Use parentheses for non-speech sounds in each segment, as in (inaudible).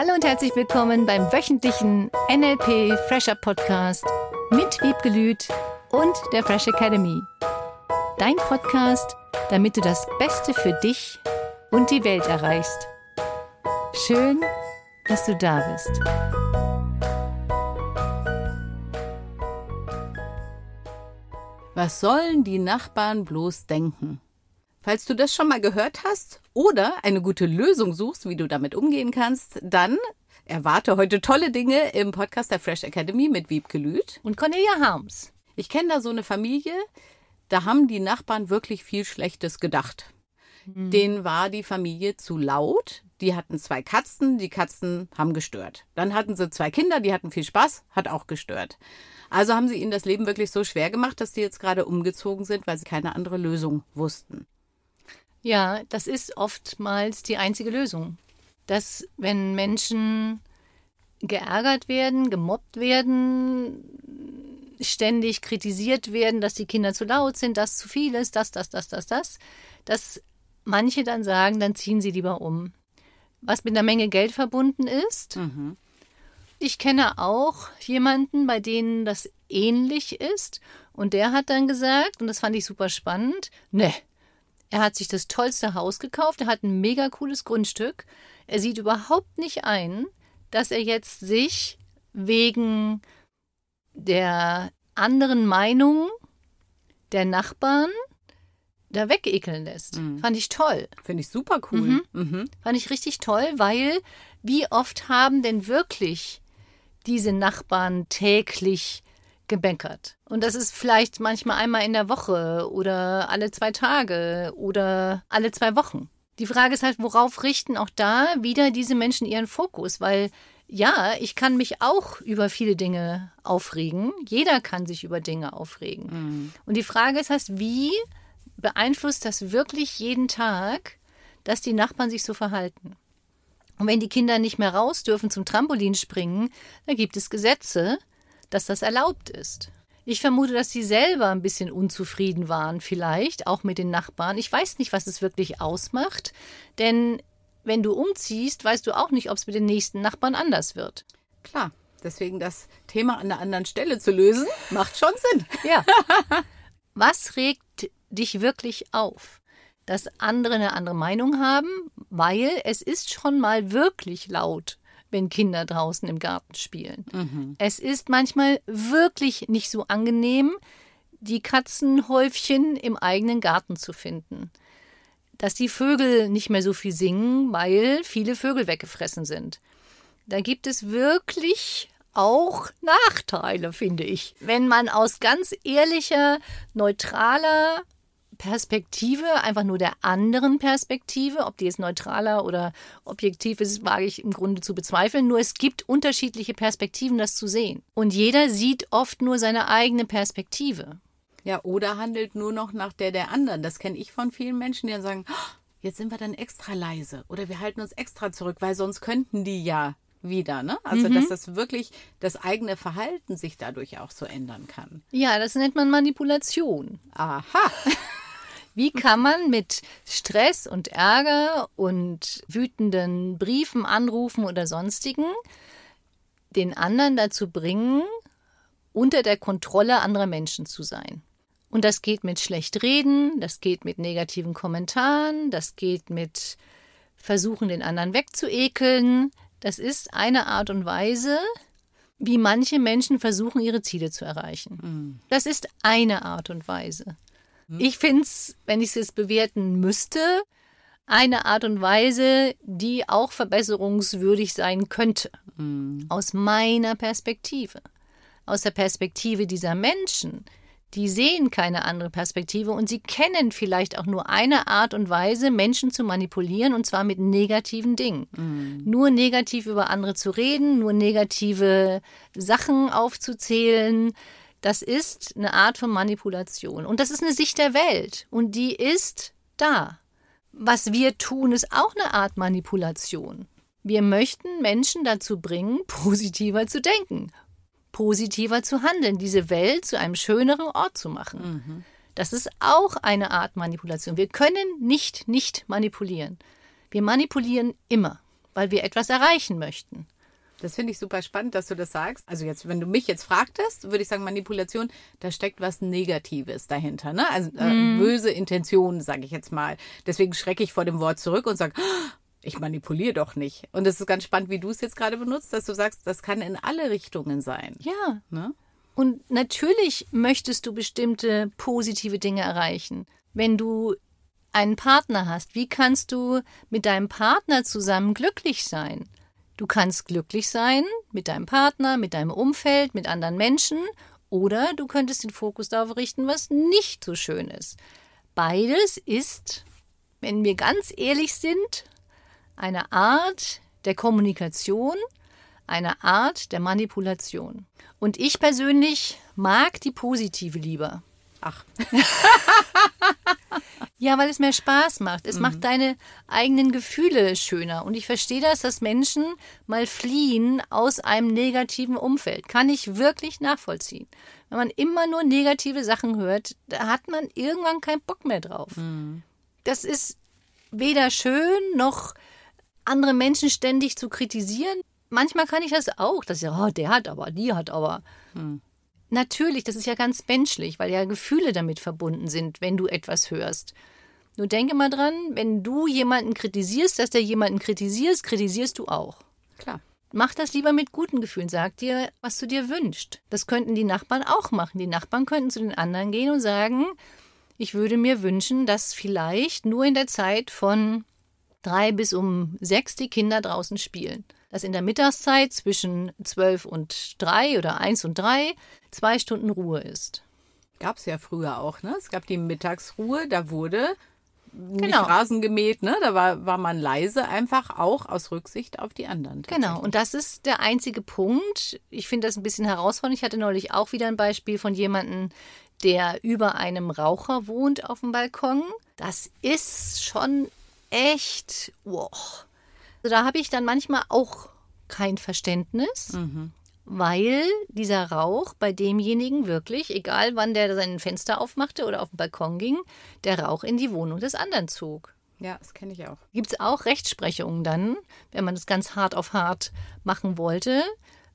Hallo und herzlich willkommen beim wöchentlichen NLP Fresher Podcast mit Wiebke Lüth und der Fresh Academy. Dein Podcast, damit du das Beste für dich und die Welt erreichst. Schön, dass du da bist. Was sollen die Nachbarn bloß denken? Falls du das schon mal gehört hast oder eine gute Lösung suchst, wie du damit umgehen kannst, dann erwarte heute tolle Dinge im Podcast der Fresh Academy mit Wiebke Lüth. Und Cornelia Harms. Ich kenne da so eine Familie, da haben die Nachbarn wirklich viel Schlechtes gedacht. Mhm. Denen war die Familie zu laut. Die hatten zwei Katzen, die Katzen haben gestört. Dann hatten sie zwei Kinder, die hatten viel Spaß, hat auch gestört. Also haben sie ihnen das Leben wirklich so schwer gemacht, dass die jetzt gerade umgezogen sind, weil sie keine andere Lösung wussten. Ja, das ist oftmals die einzige Lösung. Dass, wenn Menschen geärgert werden, gemobbt werden, ständig kritisiert werden, dass die Kinder zu laut sind, dass zu viel ist, das, das, das, das, das, dass manche dann sagen, dann ziehen sie lieber um. Was mit einer Menge Geld verbunden ist. Mhm. Ich kenne auch jemanden, bei denen das ähnlich ist. Und der hat dann gesagt, und das fand ich super spannend, ne, er hat sich das tollste Haus gekauft, er hat ein mega cooles Grundstück. Er sieht überhaupt nicht ein, dass er jetzt sich wegen der anderen Meinung der Nachbarn da wegekeln lässt. Mhm. Fand ich toll. Finde ich super cool. Mhm. Mhm. Fand ich richtig toll, weil wie oft haben denn wirklich diese Nachbarn täglich gebänkert. Und das ist vielleicht manchmal einmal in der Woche oder alle zwei Tage oder alle zwei Wochen. Die Frage ist halt, worauf richten auch da wieder diese Menschen ihren Fokus? Weil ja, ich kann mich auch über viele Dinge aufregen. Jeder kann sich über Dinge aufregen. Mhm. Und die Frage ist heißt, wie beeinflusst das wirklich jeden Tag, dass die Nachbarn sich so verhalten? Und wenn die Kinder nicht mehr raus dürfen zum Trampolin springen, dann gibt es Gesetze, dass das erlaubt ist. Ich vermute, dass sie selber ein bisschen unzufrieden waren, vielleicht auch mit den Nachbarn. Ich weiß nicht, was es wirklich ausmacht, denn wenn du umziehst, weißt du auch nicht, ob es mit den nächsten Nachbarn anders wird. Klar, deswegen das Thema an einer anderen Stelle zu lösen, macht schon Sinn. (laughs) Ja. Was regt dich wirklich auf? Dass andere eine andere Meinung haben, weil es ist schon mal wirklich laut wenn Kinder draußen im Garten spielen. Mhm. Es ist manchmal wirklich nicht so angenehm, die Katzenhäufchen im eigenen Garten zu finden. Dass die Vögel nicht mehr so viel singen, weil viele Vögel weggefressen sind. Da gibt es wirklich auch Nachteile, finde ich. Wenn man aus ganz ehrlicher, neutraler Perspektive, einfach nur der anderen Perspektive, ob die jetzt neutraler oder objektiv ist, wage ich im Grunde zu bezweifeln. Nur es gibt unterschiedliche Perspektiven, das zu sehen. Und jeder sieht oft nur seine eigene Perspektive. Ja, oder handelt nur noch nach der der anderen. Das kenne ich von vielen Menschen, die dann sagen, oh, jetzt sind wir dann extra leise oder wir halten uns extra zurück, weil sonst könnten die ja wieder, ne? Also, mhm. dass das wirklich das eigene Verhalten sich dadurch auch so ändern kann. Ja, das nennt man Manipulation. Aha. (laughs) Wie kann man mit Stress und Ärger und wütenden Briefen, Anrufen oder sonstigen den anderen dazu bringen, unter der Kontrolle anderer Menschen zu sein? Und das geht mit schlecht reden, das geht mit negativen Kommentaren, das geht mit versuchen, den anderen wegzuekeln. Das ist eine Art und Weise, wie manche Menschen versuchen, ihre Ziele zu erreichen. Mhm. Das ist eine Art und Weise. Hm? Ich finde es, wenn ich es bewerten müsste, eine Art und Weise, die auch verbesserungswürdig sein könnte. Mhm. Aus meiner Perspektive. Aus der Perspektive dieser Menschen. Die sehen keine andere Perspektive und sie kennen vielleicht auch nur eine Art und Weise, Menschen zu manipulieren und zwar mit negativen Dingen. Mhm. Nur negativ über andere zu reden, nur negative Sachen aufzuzählen, das ist eine Art von Manipulation. Und das ist eine Sicht der Welt. Und die ist da. Was wir tun, ist auch eine Art Manipulation. Wir möchten Menschen dazu bringen, (laughs) positiver zu denken, positiver zu handeln, diese Welt zu einem schöneren Ort zu machen. Mhm. Das ist auch eine Art Manipulation. Wir können nicht nicht manipulieren. Wir manipulieren immer weil wir etwas erreichen möchten. Das finde ich super spannend, dass du das sagst. Also jetzt, wenn du mich jetzt fragtest, würde ich sagen, Manipulation, da steckt was Negatives dahinter, ne? Also äh, mm. böse Intentionen, sage ich jetzt mal. Deswegen schrecke ich vor dem Wort zurück und sage, ich manipuliere doch nicht. Und es ist ganz spannend, wie du es jetzt gerade benutzt, dass du sagst, das kann in alle Richtungen sein. Ja. Ne? Und natürlich möchtest du bestimmte positive Dinge erreichen. Wenn du einen Partner hast, wie kannst du mit deinem Partner zusammen glücklich sein? Du kannst glücklich sein mit deinem Partner, mit deinem Umfeld, mit anderen Menschen oder du könntest den Fokus darauf richten, was nicht so schön ist. Beides ist, wenn wir ganz ehrlich sind, eine Art der Kommunikation, eine Art der Manipulation. Und ich persönlich mag die positive lieber. Ach. (laughs) ja, weil es mehr Spaß macht. Es mhm. macht deine eigenen Gefühle schöner. Und ich verstehe das, dass Menschen mal fliehen aus einem negativen Umfeld. Kann ich wirklich nachvollziehen. Wenn man immer nur negative Sachen hört, da hat man irgendwann keinen Bock mehr drauf. Mhm. Das ist weder schön noch andere Menschen ständig zu kritisieren. Manchmal kann ich das auch, dass ich, oh, der hat aber, die hat aber. Mhm. Natürlich, das ist ja ganz menschlich, weil ja Gefühle damit verbunden sind, wenn du etwas hörst. Nur denke mal dran, wenn du jemanden kritisierst, dass der jemanden kritisierst, kritisierst du auch. Klar. Mach das lieber mit guten Gefühlen. Sag dir, was du dir wünschst. Das könnten die Nachbarn auch machen. Die Nachbarn könnten zu den anderen gehen und sagen, ich würde mir wünschen, dass vielleicht nur in der Zeit von drei bis um sechs die Kinder draußen spielen dass in der Mittagszeit zwischen zwölf und drei oder eins und drei zwei Stunden Ruhe ist. Gab es ja früher auch, ne? Es gab die Mittagsruhe, da wurde nicht genau. Rasen gemäht, ne? Da war, war man leise, einfach auch aus Rücksicht auf die anderen. Genau, und das ist der einzige Punkt. Ich finde das ein bisschen herausfordernd. Ich hatte neulich auch wieder ein Beispiel von jemandem, der über einem Raucher wohnt auf dem Balkon. Das ist schon echt, wow. Also da habe ich dann manchmal auch kein Verständnis, mhm. weil dieser Rauch bei demjenigen wirklich, egal wann der sein Fenster aufmachte oder auf den Balkon ging, der Rauch in die Wohnung des anderen zog. Ja, das kenne ich auch. Gibt es auch Rechtsprechungen dann, wenn man das ganz hart auf hart machen wollte,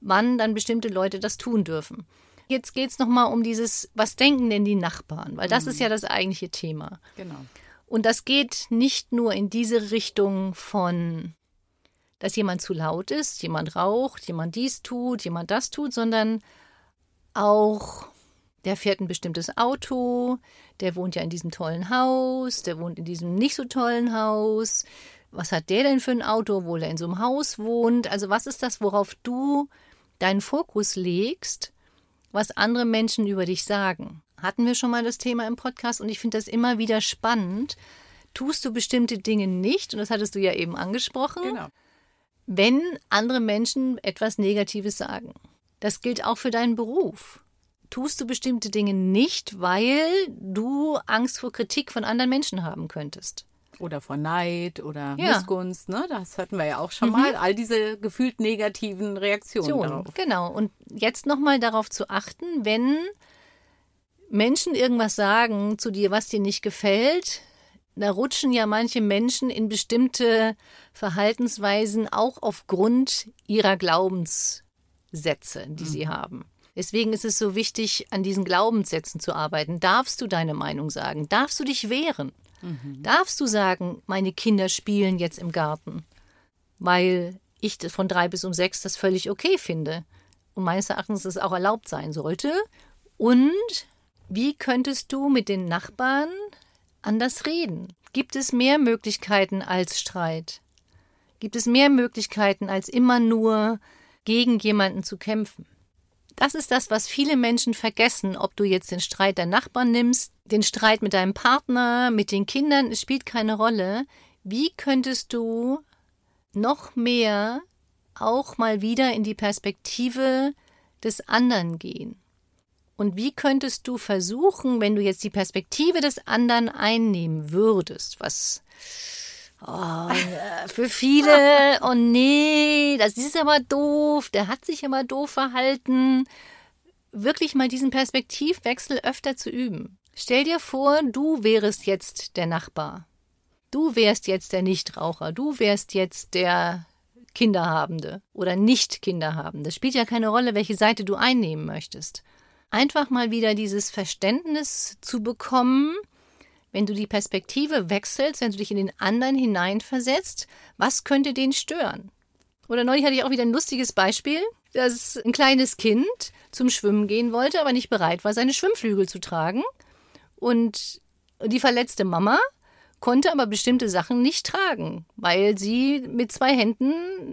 wann dann bestimmte Leute das tun dürfen. Jetzt geht es nochmal um dieses, was denken denn die Nachbarn? Weil das mhm. ist ja das eigentliche Thema. Genau. Und das geht nicht nur in diese Richtung von dass jemand zu laut ist, jemand raucht, jemand dies tut, jemand das tut, sondern auch, der fährt ein bestimmtes Auto, der wohnt ja in diesem tollen Haus, der wohnt in diesem nicht so tollen Haus. Was hat der denn für ein Auto, obwohl er in so einem Haus wohnt? Also was ist das, worauf du deinen Fokus legst, was andere Menschen über dich sagen? Hatten wir schon mal das Thema im Podcast und ich finde das immer wieder spannend. Tust du bestimmte Dinge nicht, und das hattest du ja eben angesprochen, genau wenn andere Menschen etwas Negatives sagen. Das gilt auch für deinen Beruf. Tust du bestimmte Dinge nicht, weil du Angst vor Kritik von anderen Menschen haben könntest. Oder vor Neid oder ja. Missgunst, ne? Das hatten wir ja auch schon mhm. mal. All diese gefühlt negativen Reaktionen so, darauf. Genau. Und jetzt nochmal darauf zu achten, wenn Menschen irgendwas sagen zu dir, was dir nicht gefällt, da rutschen ja manche Menschen in bestimmte Verhaltensweisen auch aufgrund ihrer Glaubenssätze, die mhm. sie haben. Deswegen ist es so wichtig, an diesen Glaubenssätzen zu arbeiten. Darfst du deine Meinung sagen? Darfst du dich wehren? Mhm. Darfst du sagen, meine Kinder spielen jetzt im Garten? Weil ich von drei bis um sechs das völlig okay finde. Und meines Erachtens es auch erlaubt sein sollte. Und wie könntest du mit den Nachbarn anders reden? Gibt es mehr Möglichkeiten als Streit? Gibt es mehr Möglichkeiten als immer nur gegen jemanden zu kämpfen? Das ist das, was viele Menschen vergessen, ob du jetzt den Streit der Nachbarn nimmst, den Streit mit deinem Partner, mit den Kindern, es spielt keine Rolle. Wie könntest du noch mehr auch mal wieder in die Perspektive des anderen gehen? Und wie könntest du versuchen, wenn du jetzt die Perspektive des anderen einnehmen würdest, was oh, für viele, (laughs) oh nee, das ist aber doof, der hat sich immer doof verhalten, wirklich mal diesen Perspektivwechsel öfter zu üben. Stell dir vor, du wärest jetzt der Nachbar. Du wärst jetzt der Nichtraucher. Du wärst jetzt der Kinderhabende oder nicht Kinderhabende. Spielt ja keine Rolle, welche Seite du einnehmen möchtest. Einfach mal wieder dieses Verständnis zu bekommen, wenn du die Perspektive wechselst, wenn du dich in den anderen hineinversetzt, was könnte den stören? Oder neulich hatte ich auch wieder ein lustiges Beispiel, dass ein kleines Kind zum Schwimmen gehen wollte, aber nicht bereit war, seine Schwimmflügel zu tragen. Und die verletzte Mama konnte aber bestimmte Sachen nicht tragen, weil sie mit zwei Händen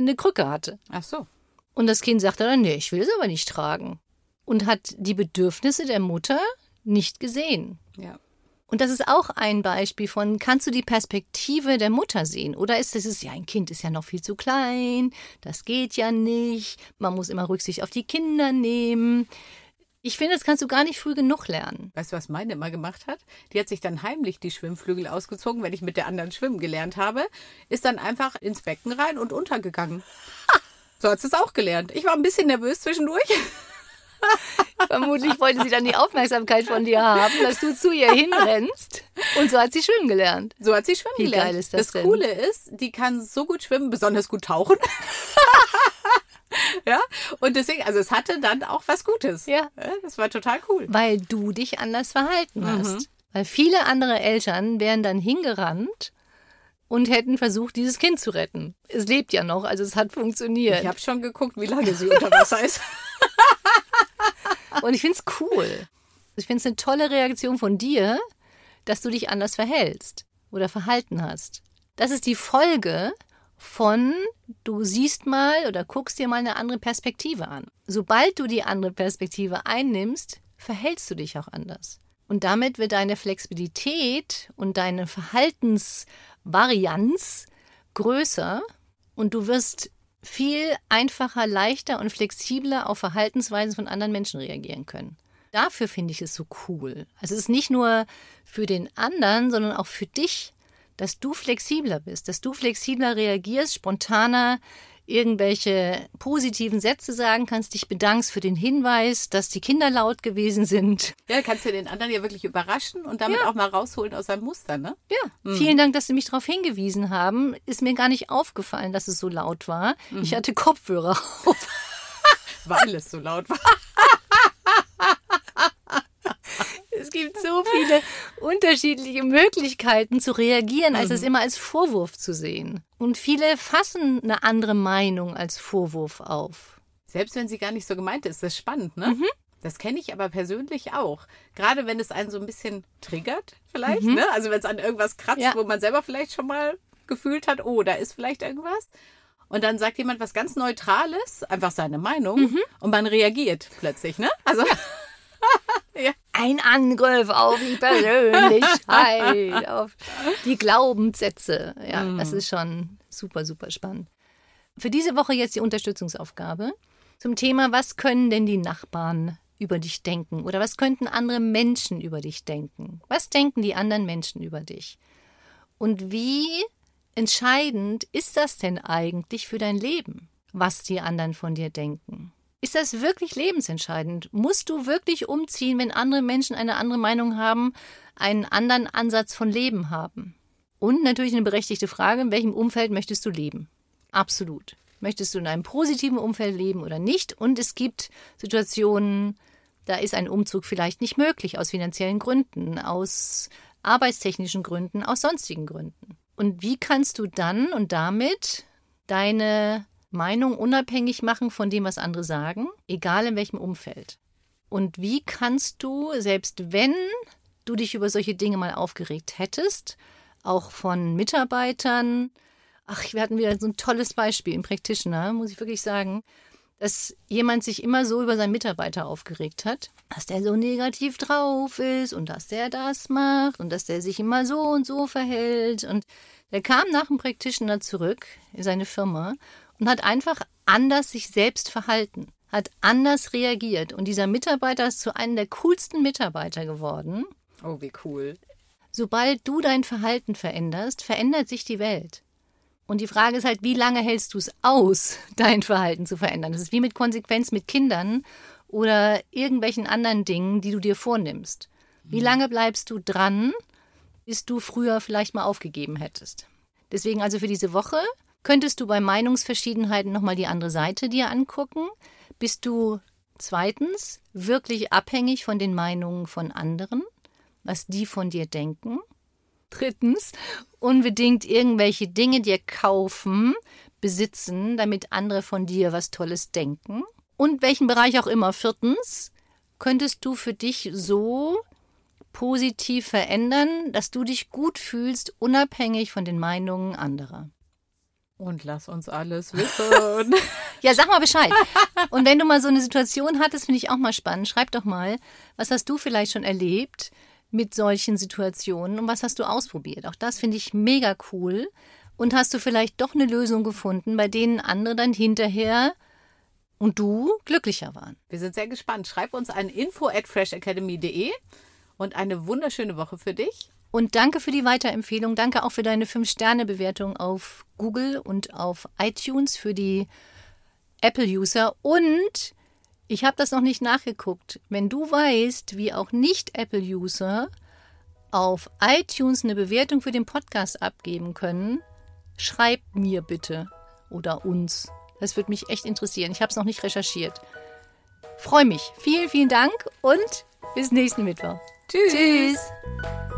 eine Krücke hatte. Ach so. Und das Kind sagte dann, nee, ich will es aber nicht tragen. Und hat die Bedürfnisse der Mutter nicht gesehen. Ja. Und das ist auch ein Beispiel von, kannst du die Perspektive der Mutter sehen? Oder ist es, ja, ein Kind ist ja noch viel zu klein, das geht ja nicht, man muss immer Rücksicht auf die Kinder nehmen. Ich finde, das kannst du gar nicht früh genug lernen. Weißt du, was meine immer gemacht hat? Die hat sich dann heimlich die Schwimmflügel ausgezogen, wenn ich mit der anderen schwimmen gelernt habe, ist dann einfach ins Becken rein und untergegangen. (laughs) So hat sie es auch gelernt. Ich war ein bisschen nervös zwischendurch. Vermutlich wollte sie dann die Aufmerksamkeit von dir haben, dass du zu ihr hinrennst. Und so hat sie schwimmen gelernt. So hat sie schwimmen Wie gelernt. geil ist das das denn? Coole ist, die kann so gut schwimmen, besonders gut tauchen. (laughs) ja, und deswegen, also es hatte dann auch was Gutes. Ja. Das war total cool. Weil du dich anders verhalten hast. Weil viele andere Eltern wären dann hingerannt und hätten versucht, dieses Kind zu retten. Es lebt ja noch, also es hat funktioniert. Ich habe schon geguckt, wie lange sie unter Wasser (laughs) ist. Und ich finde es cool. Ich finde es eine tolle Reaktion von dir, dass du dich anders verhältst oder verhalten hast. Das ist die Folge von, du siehst mal oder guckst dir mal eine andere Perspektive an. Sobald du die andere Perspektive einnimmst, verhältst du dich auch anders. Und damit wird deine Flexibilität und deine Verhaltensvarianz größer und du wirst viel einfacher, leichter und flexibler auf Verhaltensweisen von anderen Menschen reagieren können. Dafür finde ich es so cool. Also es ist nicht nur für den anderen, sondern auch für dich, dass du flexibler bist, dass du flexibler reagierst, spontaner irgendwelche positiven Sätze sagen kannst, dich bedankst für den Hinweis, dass die Kinder laut gewesen sind. Ja, kannst du den anderen ja wirklich überraschen und damit auch mal rausholen aus seinem Muster, ne? Ja, vielen Dank, dass Sie mich darauf hingewiesen haben. Ist mir gar nicht aufgefallen, dass es so laut war. Ich hatte Kopfhörer auf. (laughs) Weil es so laut war. (laughs) Es gibt so viele unterschiedliche Möglichkeiten zu reagieren, als es immer als Vorwurf zu sehen. Und viele fassen eine andere Meinung als Vorwurf auf. Selbst wenn sie gar nicht so gemeint ist, das ist spannend, ne? Das kenne ich aber persönlich auch. Gerade wenn es einen so ein bisschen triggert, vielleicht, ne? Also wenn es an irgendwas kratzt, Ja. wo man selber vielleicht schon mal gefühlt hat, oh, da ist vielleicht irgendwas. Und dann sagt jemand was ganz Neutrales, einfach seine Meinung, und man reagiert plötzlich, ne? Also (laughs) (laughs) Ein Angriff auf die Persönlichkeit, (laughs) auf die Glaubenssätze. Ja, das ist schon super, super spannend. Für diese Woche jetzt die Unterstützungsaufgabe zum Thema, was können denn die Nachbarn über dich denken oder was könnten andere Menschen über dich denken? Was denken die anderen Menschen über dich? Und wie entscheidend ist das denn eigentlich für dein Leben, was die anderen von dir denken? Ist das wirklich lebensentscheidend? Musst du wirklich umziehen, wenn andere Menschen eine andere Meinung haben, einen anderen Ansatz von Leben haben? Und natürlich eine berechtigte Frage, in welchem Umfeld möchtest du leben? Absolut. Möchtest du in einem positiven Umfeld leben oder nicht? Und es gibt Situationen, da ist ein Umzug vielleicht nicht möglich aus finanziellen Gründen, aus arbeitstechnischen Gründen, aus sonstigen Gründen. Und wie kannst du dann und damit deine Meinung unabhängig machen von dem, was andere sagen, egal in welchem Umfeld? Und wie kannst du, selbst wenn du dich über solche Dinge mal aufgeregt hättest, auch von Mitarbeitern, ach, wir hatten wieder so ein tolles Beispiel im Practitioner, muss ich wirklich sagen, dass jemand sich immer so über seinen Mitarbeiter aufgeregt hat, dass der so negativ drauf ist und dass der das macht und dass der sich immer so und so verhält. Und der kam nach dem Practitioner zurück in seine Firma und hat einfach anders sich selbst verhalten, hat anders reagiert. Und dieser Mitarbeiter ist zu einem der coolsten Mitarbeiter geworden. Oh, wie cool. Sobald du dein Verhalten veränderst, verändert sich die Welt. Und die Frage ist halt, wie lange hältst du es aus, (laughs) dein Verhalten zu verändern? Das ist wie mit Konsequenz mit Kindern oder irgendwelchen anderen Dingen, die du dir vornimmst. Wie lange bleibst du dran, bis du früher vielleicht mal aufgegeben hättest? Deswegen also für diese Woche Könntest du bei Meinungsverschiedenheiten nochmal die andere Seite dir angucken? Bist du zweitens wirklich abhängig von den Meinungen von anderen, was die von dir denken? Drittens, unbedingt irgendwelche Dinge dir kaufen, besitzen, damit andere von dir was Tolles denken. Und welchen Bereich auch immer. Viertens, könntest du für dich so positiv verändern, dass du dich gut fühlst, unabhängig von den Meinungen anderer. Und lass uns alles (laughs) wissen. (laughs) ja, sag mal Bescheid. Und wenn du mal so eine Situation hattest, finde ich auch mal spannend. Schreib doch mal, was hast du vielleicht schon erlebt mit solchen Situationen und was hast du ausprobiert? Auch das finde ich mega cool. Und hast du vielleicht doch eine Lösung gefunden, bei denen andere dann hinterher und du glücklicher waren? Wir sind sehr gespannt. Schreib uns an info at freshacademy.de und eine wunderschöne Woche für dich. Und danke für die Weiterempfehlung. Danke auch für deine 5-Sterne-Bewertung auf Google und auf iTunes für die Apple-User. Und ich habe das noch nicht nachgeguckt. Wenn du weißt, wie auch Nicht-Apple-User auf iTunes eine Bewertung für den Podcast abgeben können, schreib mir bitte oder uns. Das würde mich echt interessieren. Ich habe es noch nicht recherchiert. Freue mich. Vielen, vielen Dank und bis nächsten Mittwoch. Tschüss. Tschüss.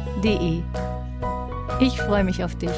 Ich freue mich auf dich.